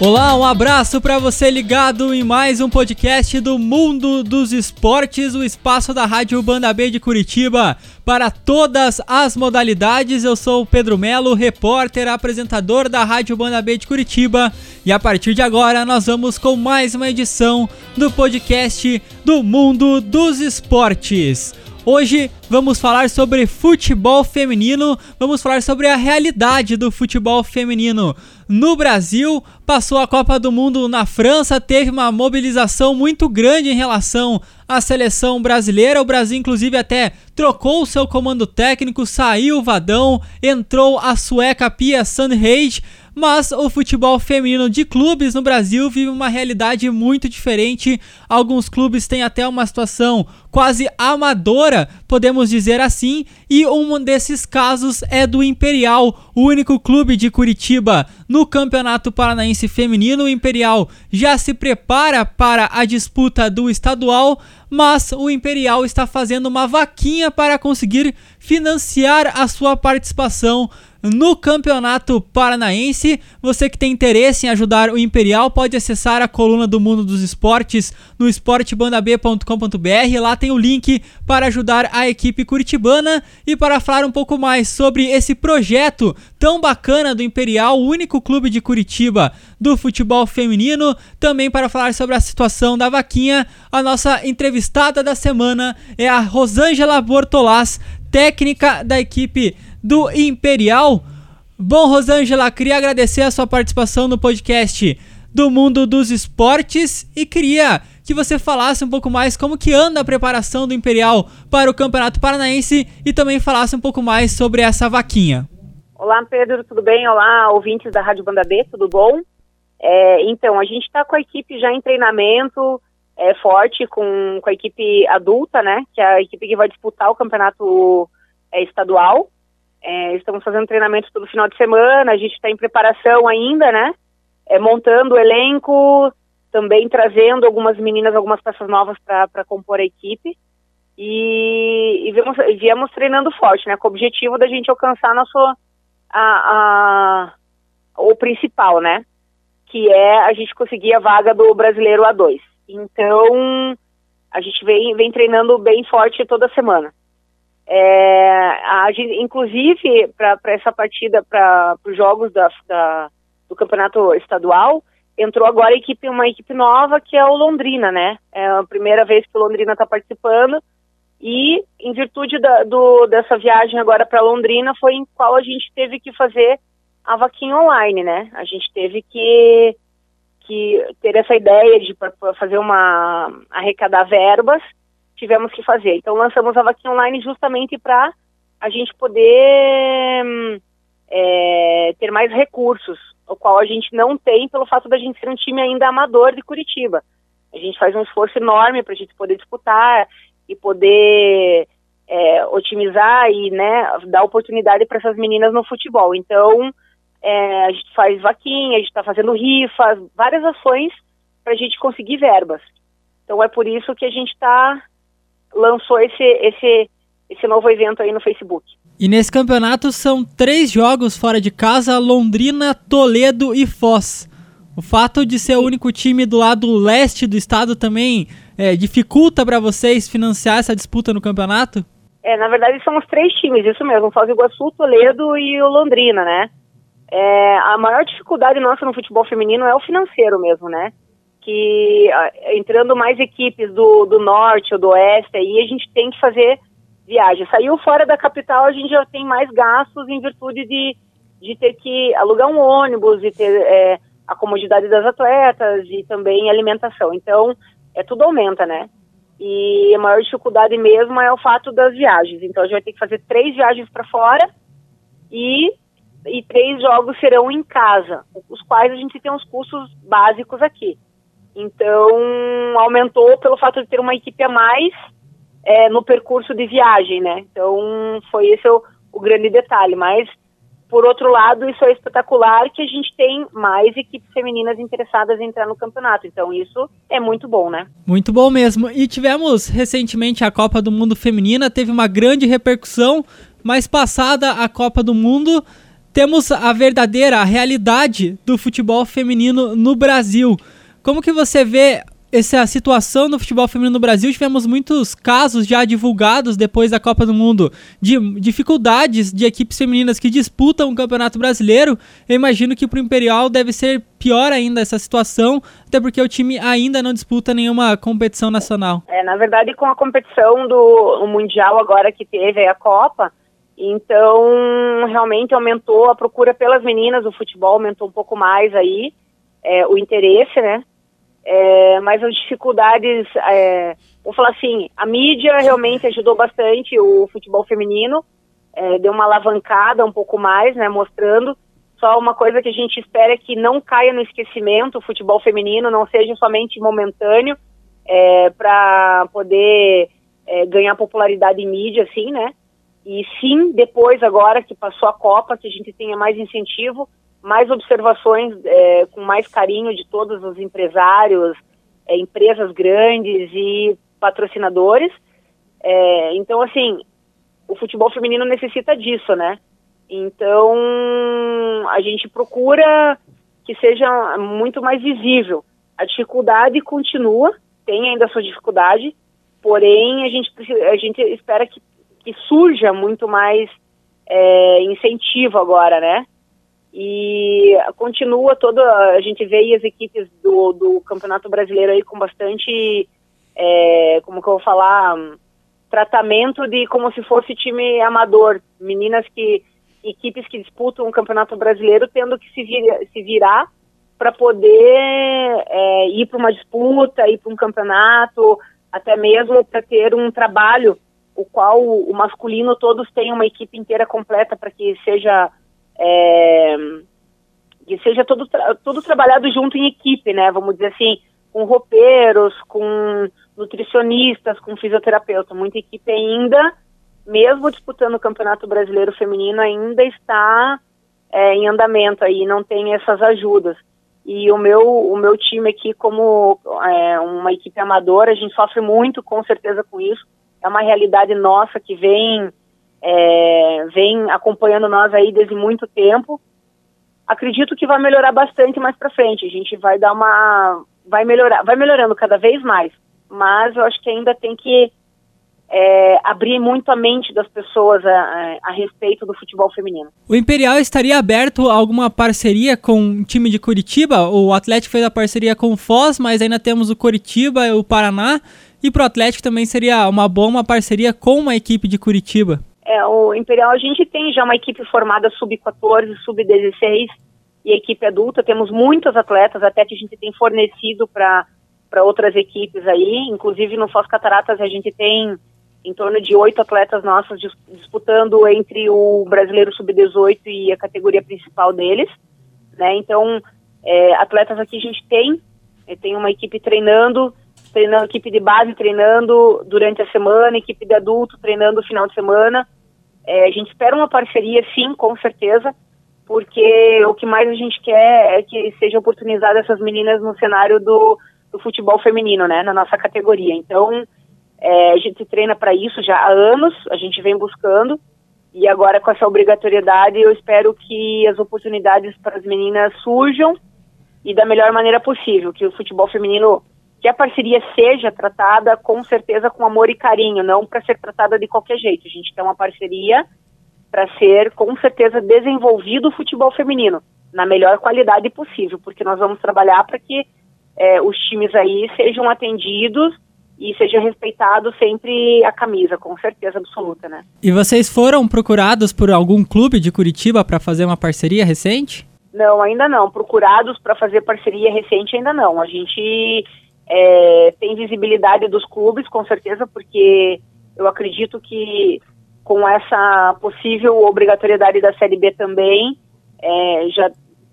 Olá, um abraço para você ligado em mais um podcast do Mundo dos Esportes, o espaço da Rádio Banda B de Curitiba para todas as modalidades. Eu sou o Pedro Melo, repórter, apresentador da Rádio Banda B de Curitiba, e a partir de agora nós vamos com mais uma edição do podcast do Mundo dos Esportes. Hoje vamos falar sobre futebol feminino, vamos falar sobre a realidade do futebol feminino no Brasil. Passou a Copa do Mundo na França, teve uma mobilização muito grande em relação à seleção brasileira. O Brasil, inclusive, até trocou seu comando técnico, saiu o Vadão, entrou a sueca Pia Sandhage mas o futebol feminino de clubes no Brasil vive uma realidade muito diferente. Alguns clubes têm até uma situação quase amadora, podemos dizer assim, e um desses casos é do Imperial, o único clube de Curitiba no Campeonato Paranaense Feminino. O Imperial já se prepara para a disputa do estadual, mas o Imperial está fazendo uma vaquinha para conseguir financiar a sua participação no Campeonato Paranaense. Você que tem interesse em ajudar o Imperial pode acessar a coluna do Mundo dos Esportes no esportebandab.com.br. Lá tem o link para ajudar a equipe curitibana e para falar um pouco mais sobre esse projeto tão bacana do Imperial, o único clube de Curitiba do futebol feminino. Também para falar sobre a situação da vaquinha, a nossa entrevistada da semana é a Rosângela Bortolás, técnica da equipe do Imperial. Bom, Rosângela, queria agradecer a sua participação no podcast do Mundo dos Esportes e queria que você falasse um pouco mais como que anda a preparação do Imperial para o Campeonato Paranaense e também falasse um pouco mais sobre essa vaquinha. Olá, Pedro, tudo bem? Olá, ouvintes da Rádio Banda B, tudo bom? É, então, a gente está com a equipe já em treinamento é, forte com, com a equipe adulta, né? Que é a equipe que vai disputar o campeonato é, estadual. É, estamos fazendo treinamento todo final de semana, a gente está em preparação ainda, né? É, montando o elenco, também trazendo algumas meninas, algumas peças novas para compor a equipe. E, e viemos, viemos, treinando forte, né? Com o objetivo da gente alcançar nosso, a, a, o principal, né? Que é a gente conseguir a vaga do brasileiro A2. Então, a gente vem, vem treinando bem forte toda semana. É, a, inclusive, para essa partida, para os jogos da, da, do campeonato estadual, entrou agora equipe, uma equipe nova que é o Londrina, né? É a primeira vez que o Londrina está participando. E, em virtude da, do, dessa viagem agora para Londrina, foi em qual a gente teve que fazer a vaquinha online, né? A gente teve que, que ter essa ideia de fazer uma arrecadar verbas tivemos que fazer. Então lançamos a vaquinha online justamente para a gente poder hum, é, ter mais recursos, o qual a gente não tem pelo fato da gente ser um time ainda amador de Curitiba. A gente faz um esforço enorme para a gente poder disputar e poder é, otimizar e né, dar oportunidade para essas meninas no futebol. Então, é, a gente faz vaquinha, a gente está fazendo rifas, várias ações para a gente conseguir verbas. Então, é por isso que a gente está lançou esse, esse, esse novo evento aí no Facebook. E nesse campeonato são três jogos fora de casa: Londrina, Toledo e Foz. O fato de ser o único time do lado leste do estado também é, dificulta para vocês financiar essa disputa no campeonato? É, na verdade são os três times, isso mesmo, Foz do Iguaçu, Toledo e o Londrina, né? É, a maior dificuldade nossa no futebol feminino é o financeiro mesmo, né? Que entrando mais equipes do, do norte ou do oeste, aí a gente tem que fazer viagem. Saiu fora da capital, a gente já tem mais gastos em virtude de, de ter que alugar um ônibus e ter é, a comodidade das atletas e também alimentação. Então, é tudo aumenta, né? E a maior dificuldade mesmo é o fato das viagens. Então, a gente vai ter que fazer três viagens para fora e, e três jogos serão em casa, os quais a gente tem os custos básicos aqui. Então, aumentou pelo fato de ter uma equipe a mais é, no percurso de viagem, né? Então, foi esse o, o grande detalhe. Mas, por outro lado, isso é espetacular que a gente tem mais equipes femininas interessadas em entrar no campeonato. Então, isso é muito bom, né? Muito bom mesmo. E tivemos recentemente a Copa do Mundo Feminina, teve uma grande repercussão, mas passada a Copa do Mundo temos a verdadeira, realidade do futebol feminino no Brasil. Como que você vê essa situação do futebol feminino no Brasil, tivemos muitos casos já divulgados depois da Copa do Mundo de dificuldades de equipes femininas que disputam o Campeonato Brasileiro. Eu imagino que para o Imperial deve ser pior ainda essa situação, até porque o time ainda não disputa nenhuma competição nacional. É, na verdade, com a competição do Mundial agora que teve a Copa, então realmente aumentou a procura pelas meninas, o futebol aumentou um pouco mais aí, é, o interesse, né? É, mas as dificuldades, é, vou falar assim, a mídia realmente ajudou bastante o futebol feminino, é, deu uma alavancada um pouco mais, né, mostrando. Só uma coisa que a gente espera é que não caia no esquecimento o futebol feminino, não seja somente momentâneo, é, para poder é, ganhar popularidade em mídia, assim, né? E sim, depois, agora que passou a Copa, que a gente tenha mais incentivo mais observações é, com mais carinho de todos os empresários, é, empresas grandes e patrocinadores. É, então, assim, o futebol feminino necessita disso, né? Então, a gente procura que seja muito mais visível. A dificuldade continua, tem ainda sua dificuldade, porém, a gente, a gente espera que, que surja muito mais é, incentivo agora, né? E continua toda. A gente vê as equipes do, do Campeonato Brasileiro aí com bastante. É, como que eu vou falar? Tratamento de como se fosse time amador. Meninas que. Equipes que disputam o Campeonato Brasileiro tendo que se, vir, se virar para poder é, ir para uma disputa, ir para um campeonato, até mesmo para ter um trabalho, o qual o masculino todos têm uma equipe inteira completa para que seja é, que seja tudo, tudo trabalhado junto em equipe, né? Vamos dizer assim, com roupeiros, com nutricionistas, com fisioterapeuta. Muita equipe ainda, mesmo disputando o Campeonato Brasileiro Feminino, ainda está é, em andamento aí, não tem essas ajudas. E o meu, o meu time aqui, como é, uma equipe amadora, a gente sofre muito, com certeza, com isso. É uma realidade nossa que vem é, vem acompanhando nós aí desde muito tempo. Acredito que vai melhorar bastante mais para frente. A gente vai dar uma, vai melhorar, vai melhorando cada vez mais. Mas eu acho que ainda tem que é, abrir muito a mente das pessoas a, a, a, respeito do futebol feminino. O Imperial estaria aberto a alguma parceria com o time de Curitiba? O Atlético fez a parceria com o Foz, mas ainda temos o Curitiba e o Paraná. E para o Atlético também seria uma boa uma parceria com uma equipe de Curitiba. É, o Imperial a gente tem já uma equipe formada sub-14, sub-16 e equipe adulta. Temos muitos atletas, até que a gente tem fornecido para outras equipes aí. Inclusive no Foz Cataratas a gente tem em torno de oito atletas nossos disputando entre o brasileiro sub-18 e a categoria principal deles. Né? Então, é, atletas aqui a gente tem, é, tem uma equipe treinando, treinando, equipe de base treinando durante a semana, equipe de adulto treinando no final de semana. É, a gente espera uma parceria, sim, com certeza, porque o que mais a gente quer é que seja oportunizada essas meninas no cenário do, do futebol feminino, né, na nossa categoria. Então, é, a gente treina para isso já há anos, a gente vem buscando, e agora com essa obrigatoriedade eu espero que as oportunidades para as meninas surjam e da melhor maneira possível, que o futebol feminino que a parceria seja tratada com certeza com amor e carinho, não para ser tratada de qualquer jeito. A gente tem uma parceria para ser com certeza desenvolvido o futebol feminino na melhor qualidade possível, porque nós vamos trabalhar para que é, os times aí sejam atendidos e seja respeitado sempre a camisa, com certeza absoluta, né? E vocês foram procurados por algum clube de Curitiba para fazer uma parceria recente? Não, ainda não. Procurados para fazer parceria recente ainda não. A gente é, tem visibilidade dos clubes, com certeza, porque eu acredito que com essa possível obrigatoriedade da Série B também, é, já,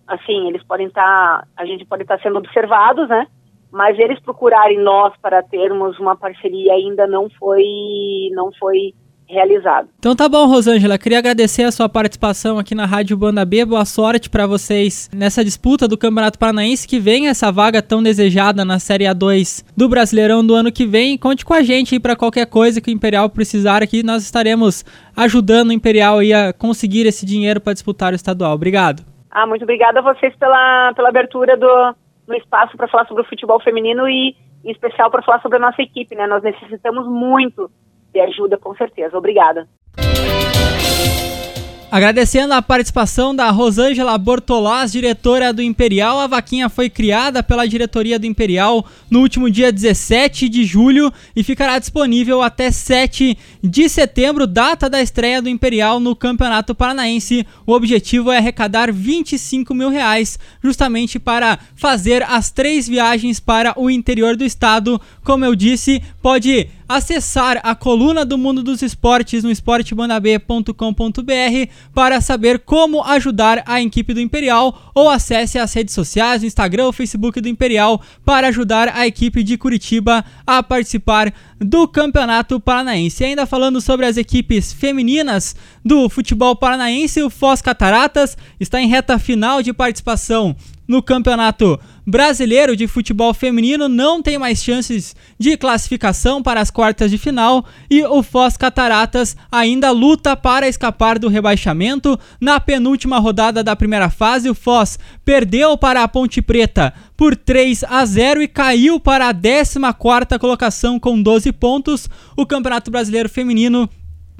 assim, eles podem estar, tá, a gente pode estar tá sendo observados, né? Mas eles procurarem nós para termos uma parceria ainda não foi, não foi realizado. Então tá bom, Rosângela. Queria agradecer a sua participação aqui na Rádio Banda B. Boa sorte para vocês nessa disputa do Campeonato Paranaense que vem essa vaga tão desejada na Série A2 do Brasileirão do ano que vem. Conte com a gente aí para qualquer coisa que o Imperial precisar aqui. Nós estaremos ajudando o Imperial a conseguir esse dinheiro para disputar o estadual. Obrigado. Ah, muito obrigada a vocês pela, pela abertura do, do espaço para falar sobre o futebol feminino e em especial para falar sobre a nossa equipe, né? Nós necessitamos muito de ajuda, com certeza. Obrigada. Agradecendo a participação da Rosângela Bortolás, diretora do Imperial, a vaquinha foi criada pela diretoria do Imperial no último dia 17 de julho e ficará disponível até 7 de setembro, data da estreia do Imperial no Campeonato Paranaense. O objetivo é arrecadar 25 mil reais, justamente para fazer as três viagens para o interior do estado. Como eu disse, pode acessar a coluna do mundo dos esportes no esportebandab.com.br para saber como ajudar a equipe do Imperial ou acesse as redes sociais, o Instagram ou Facebook do Imperial para ajudar a equipe de Curitiba a participar do Campeonato Paranaense. E ainda falando sobre as equipes femininas do futebol paranaense, o Foz Cataratas está em reta final de participação no Campeonato Brasileiro de Futebol Feminino não tem mais chances de classificação para as quartas de final e o Foz Cataratas ainda luta para escapar do rebaixamento. Na penúltima rodada da primeira fase, o Foz perdeu para a Ponte Preta por 3 a 0 e caiu para a 14ª colocação com 12 pontos. O Campeonato Brasileiro Feminino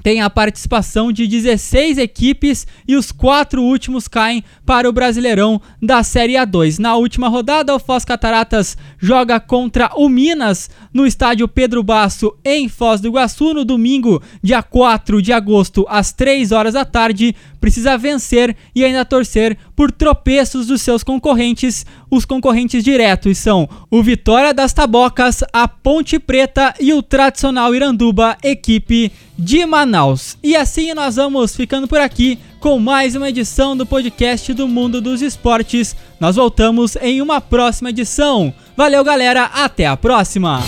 tem a participação de 16 equipes e os quatro últimos caem para o Brasileirão da Série A2. Na última rodada, o Foz Cataratas joga contra o Minas no estádio Pedro Basso em Foz do Iguaçu no domingo, dia 4 de agosto, às 3 horas da tarde precisa vencer e ainda torcer por tropeços dos seus concorrentes. Os concorrentes diretos são o Vitória das Tabocas, a Ponte Preta e o tradicional Iranduba, equipe de Manaus. E assim nós vamos ficando por aqui com mais uma edição do podcast do Mundo dos Esportes. Nós voltamos em uma próxima edição. Valeu, galera, até a próxima!